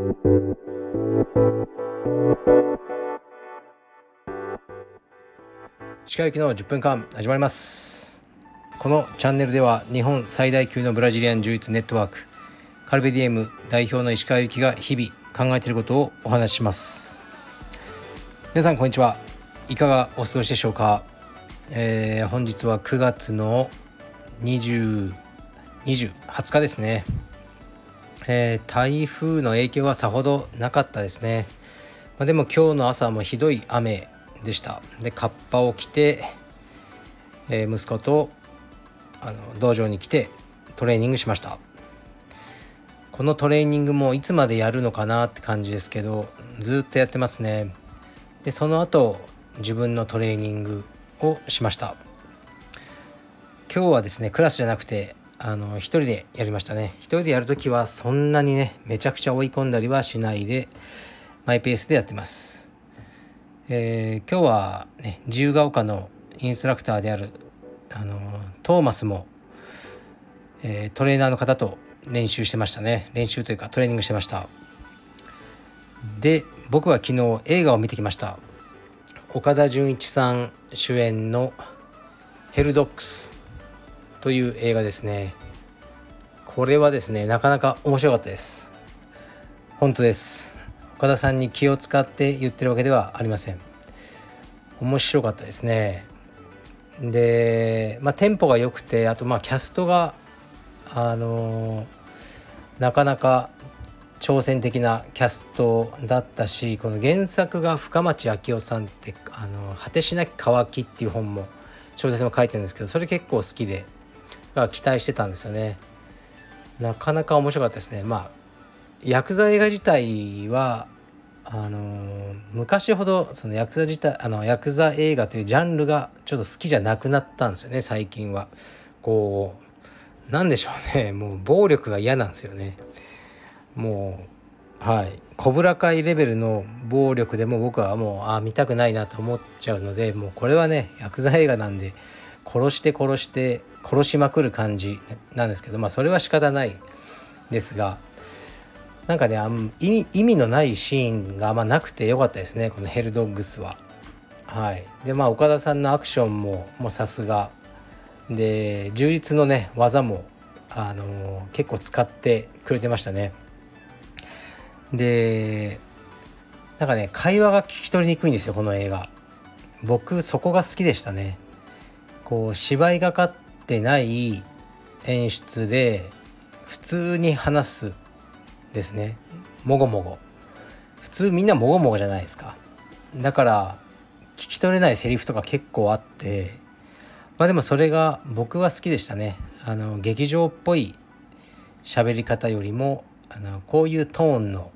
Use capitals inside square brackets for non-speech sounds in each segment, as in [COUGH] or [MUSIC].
歯科行きの10分間始まりますこのチャンネルでは日本最大級のブラジリアン柔術ネットワークカルベディエム代表の石川由紀が日々考えていることをお話しします皆さんこんにちはいかがお過ごしでしょうか、えー、本日は9月の20 20 20日ですね、えー、台風の影響はさほどなかったですね、まあ、でも今日の朝もひどい雨でした。でカッパを着て、えー、息子とあの道場に来てトレーニングしました。このトレーニングもいつまでやるのかなって感じですけどずっとやってますね。でその後自分のトレーニングをしました。今日はですねクラスじゃなくてあの一人でやりましたね。一人でやるときはそんなにねめちゃくちゃ追い込んだりはしないでマイペースでやってます。えー、今日はね自由が丘のインストラクターであるあのトーマスも、えー、トレーナーの方と練習してましたね。練習というかトレーニングしてました。で僕は昨日映画を見てきました。岡田准一さん主演の「ヘルドックス」という映画ですね。これはですねなかなか面白かったです。本当です。岡田さんに気を使って言ってるわけではありません。面白かったですね。で、まあ、テンポが良くてあとまあキャストがあのなかなか挑戦的なキャストだったしこの原作が深町昭夫さんって「あの果てしなき渇き」っていう本も小説も書いてるんですけどそれ結構好きで。が期待してたんですよねなかなか面白かったですねまあヤクザ映画自体はあの昔ほどそのヤクザ自体あのヤクザ映画というジャンルがちょっと好きじゃなくなったんですよね最近は。こうなんでしょうねもう暴力が嫌なんですよね。もうはい小倉会レベルの暴力でも僕はもうあ見たくないなと思っちゃうのでもうこれはねヤクザ映画なんで殺して殺して殺しまくる感じなんですけどまあそれは仕方ないですがなんかねあん意味のないシーンがあんまなくてよかったですねこのヘルドッグスは。はい、でまあ岡田さんのアクションももうさすがで充実のね技も、あのー、結構使ってくれてましたね。でなんかね会話が聞き取りにくいんですよこの映画。僕そこが好きでしたね。こう芝居がかってない演出で普通に話すですね。もごもご。普通みんなもごもごじゃないですか。だから聞き取れないセリフとか結構あってまあでもそれが僕は好きでしたね。あの劇場っぽい喋り方よりもあのこういうトーンの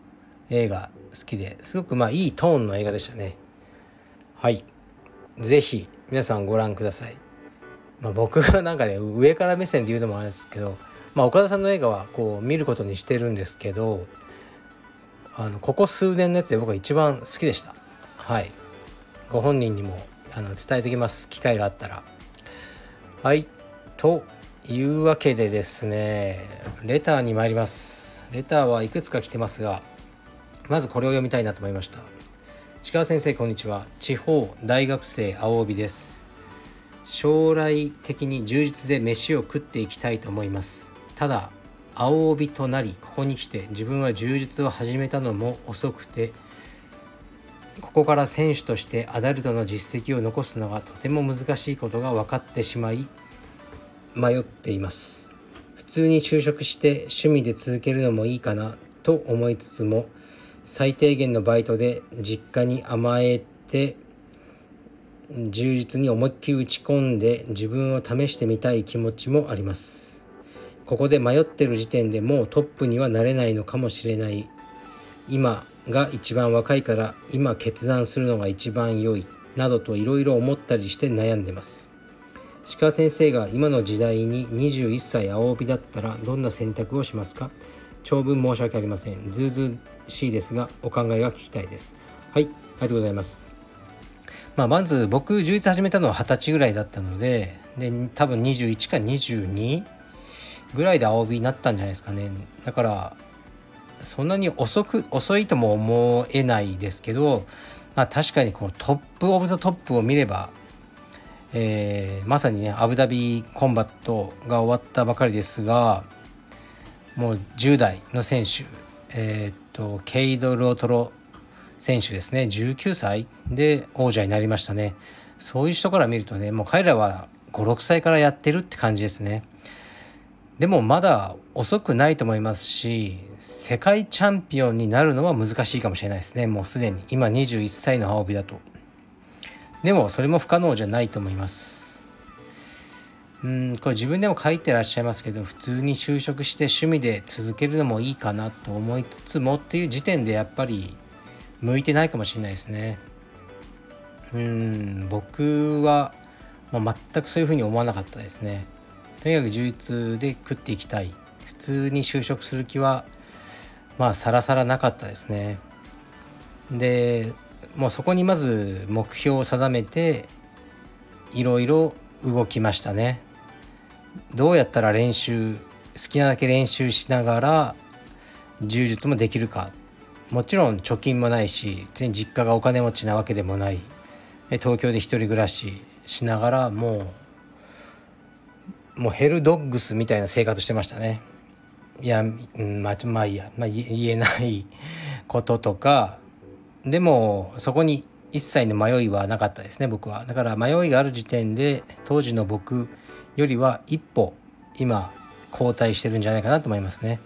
映画好きですごくまあいいトーンの映画でしたね。はい。是非皆さんご覧ください、まあ、僕がなんかね上から目線で言うのもあれですけどまあ、岡田さんの映画はこう見ることにしてるんですけどあのここ数年のやつで僕は一番好きでした。はい。ご本人にもあの伝えておきます。機会があったら。はい。というわけでですねレターに参ります。レターはいくつか来てますがまずこれを読みたいなと思いました。石川先生こんにちは。地方大学生青帯です。将来的に充実で飯を食っていきたいと思います。ただ青帯となりここに来て自分は柔術を始めたのも遅くてここから選手としてアダルトの実績を残すのがとても難しいことが分かってしまい迷っています。普通に就職して趣味で続けるのもいいかなと思いつつも最低限のバイトで実家に甘えて充実に思いっきり打ち込んで自分を試してみたい気持ちもあります。ここで迷ってる時点でもうトップにはなれないのかもしれない。今が一番若いから今決断するのが一番良い。などといろいろ思ったりして悩んでます。鹿先生が今の時代に21歳青帯だったらどんな選択をしますか？長文申し訳ありません。ずうずしいですがお考えが聞きたいです。はいありがとうございます。まあ、まず僕充実始めたのは二十歳ぐらいだったのでで多分21か22ぐらいで青帯になったんじゃないですかね。だからそんなに遅く遅いとも思えないですけど、まあ、確かにこうトップ・オブ・ザ・トップを見れば、えー、まさにねアブダビコンバットが終わったばかりですがもう10代の選手、えー、っとケイド・ロートロ選手ですね。19歳で王者になりましたね。そういう人から見るとねもう彼らは56歳からやってるって感じですね。でもまだ遅くないと思いますし世界チャンピオンになるのは難しいかもしれないですね。もうすでに。今21歳の青帯だと。でもそれも不可能じゃないと思います。うんこれ自分でも書いてらっしゃいますけど普通に就職して趣味で続けるのもいいかなと思いつつもっていう時点でやっぱり向いてないかもしれないですね。うん僕はもう全くそういうふうに思わなかったですね。とにかく充実で食っていきたい。普通に就職する気はまあさらさらなかったですね。でもうそこにまず目標を定めていろいろ動きましたね。どうやったら練習好きなだけ練習しながら柔術もできるか。もちろん貯金もないし別に実家がお金持ちなわけでもない東京で一人暮らししながらもうもうヘルドッグスみたいな生活してましたね。いや、うん、まあ、まあいいや、まあ、言えないこととか、でもそこに一切の迷いはなかったですね、僕は。だから迷いがある時点で、当時の僕よりは一歩、今、後退してるんじゃないかなと思いますね。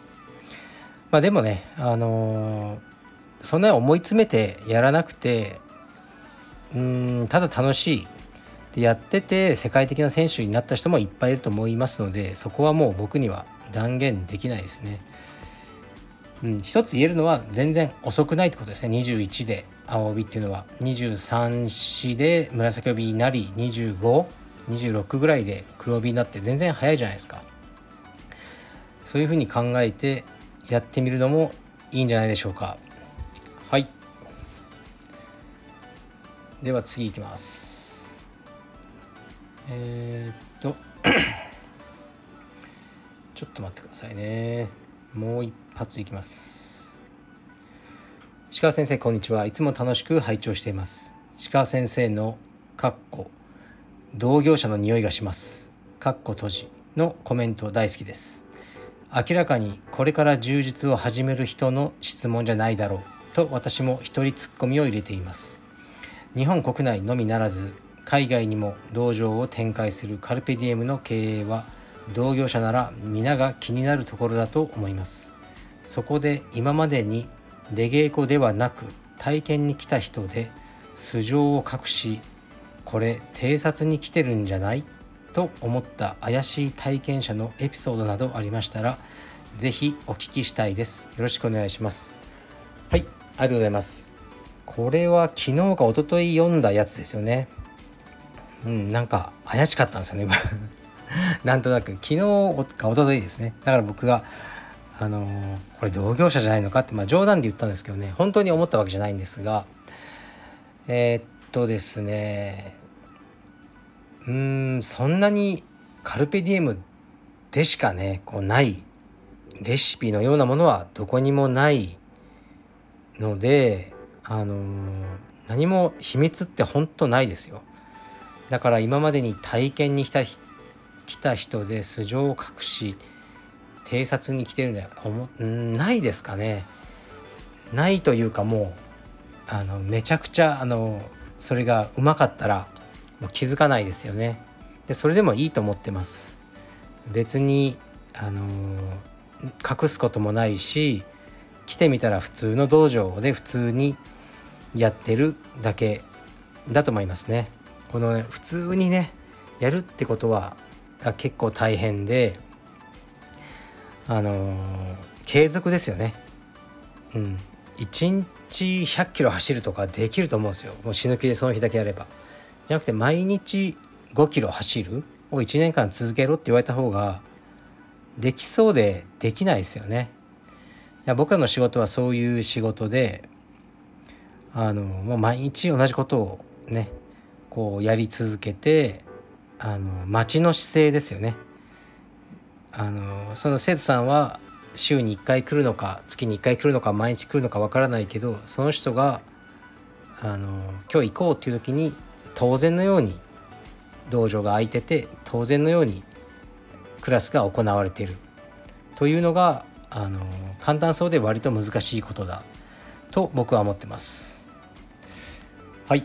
まあでもね、あのー、そんな思い詰めてやらなくて、うん、ただ楽しいでやってて世界的な選手になった人もいっぱいいると思いますのでそこはもう僕には断言できないですね。うん、一つ言えるのは全然遅くないってことですね。21で青帯っていうのは。23子で紫帯になり2526ぐらいで黒帯になって全然早いじゃないですか。そういうふうに考えてやってみるのもいいんじゃないでしょうか。はい。では次いきます。えー、っと [COUGHS] ちょっと待ってくださいね。もう一発いきます。石川先生こんにちは。いつも楽しく拝聴しています。石川先生のかっこ同業者の匂いがします。かっこ閉じのコメント大好きです。明らかにこれから充実を始める人の質問じゃないだろう。と私も一人ツッコミを入れています。日本国内のみならず海外にも道場を展開するカルペディエムの経営は同業者なら皆が気になるところだと思います。そこで今までに出稽古ではなく体験に来た人で素性を隠しこれ偵察に来てるんじゃない？と思った怪しい体験者のエピソードなどありましたら是非お聞きしたいです。よろしくお願いします。はい。ありがとうございます。これは昨日か一昨日読んだやつですよね。うんなんか怪しかったんですよね。[LAUGHS] なんとなく。昨日か一昨日ですね。だから僕があのー、これ同業者じゃないのかって、まあ、冗談で言ったんですけどね。本当に思ったわけじゃないんですが。えー、っとですね。うーんそんなにカルペディエムでしかねこうないレシピのようなものはどこにもないのであのー、何も秘密って本当ないですよ。だから今までに体験に来た来た人で素性を隠し偵察に来てるんでないですかね。ないというかもうあのめちゃくちゃあのそれがうまかったらもう気づかないですよね。でそれでもいいと思ってます。別にあの隠すこともないし来てみたら普通の道場で普通にやってるだけだと思いますね。このね普通にねやるってことは結構大変であのー、継続ですよね。うん。1日100キロ走るとかできると思うんですよ。もう死ぬ気でその日だけやれば。じゃなくて毎日5キロ走る？を1年間続けろって言われた方ができそうでできないですよね。や僕らの仕事はそういう仕事であのもう毎日同じことをねこうやり続けてあの町の姿勢ですよね。あのその生徒さんは週に1回来るのか月に1回来るのか毎日来るのかわからないけどその人があの今日行こうっていう時に当然のように道場が空いてて当然のようにクラスが行われている。というのがあの簡単そうで割と難しいことだと僕は思ってます。はい。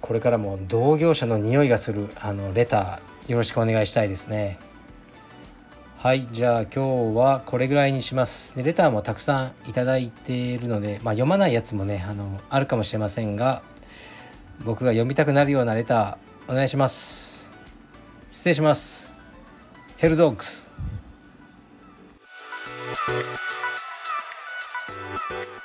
これからも同業者の匂いがするあのレターよろしくお願いしたいですね。はい。じゃあ今日はこれぐらいにします。レターもたくさんいただいているので、まあ、読まないやつもねあのあるかもしれませんが僕が読みたくなるようなレターお願いします。失礼します。ヘルドッグス。Thank you.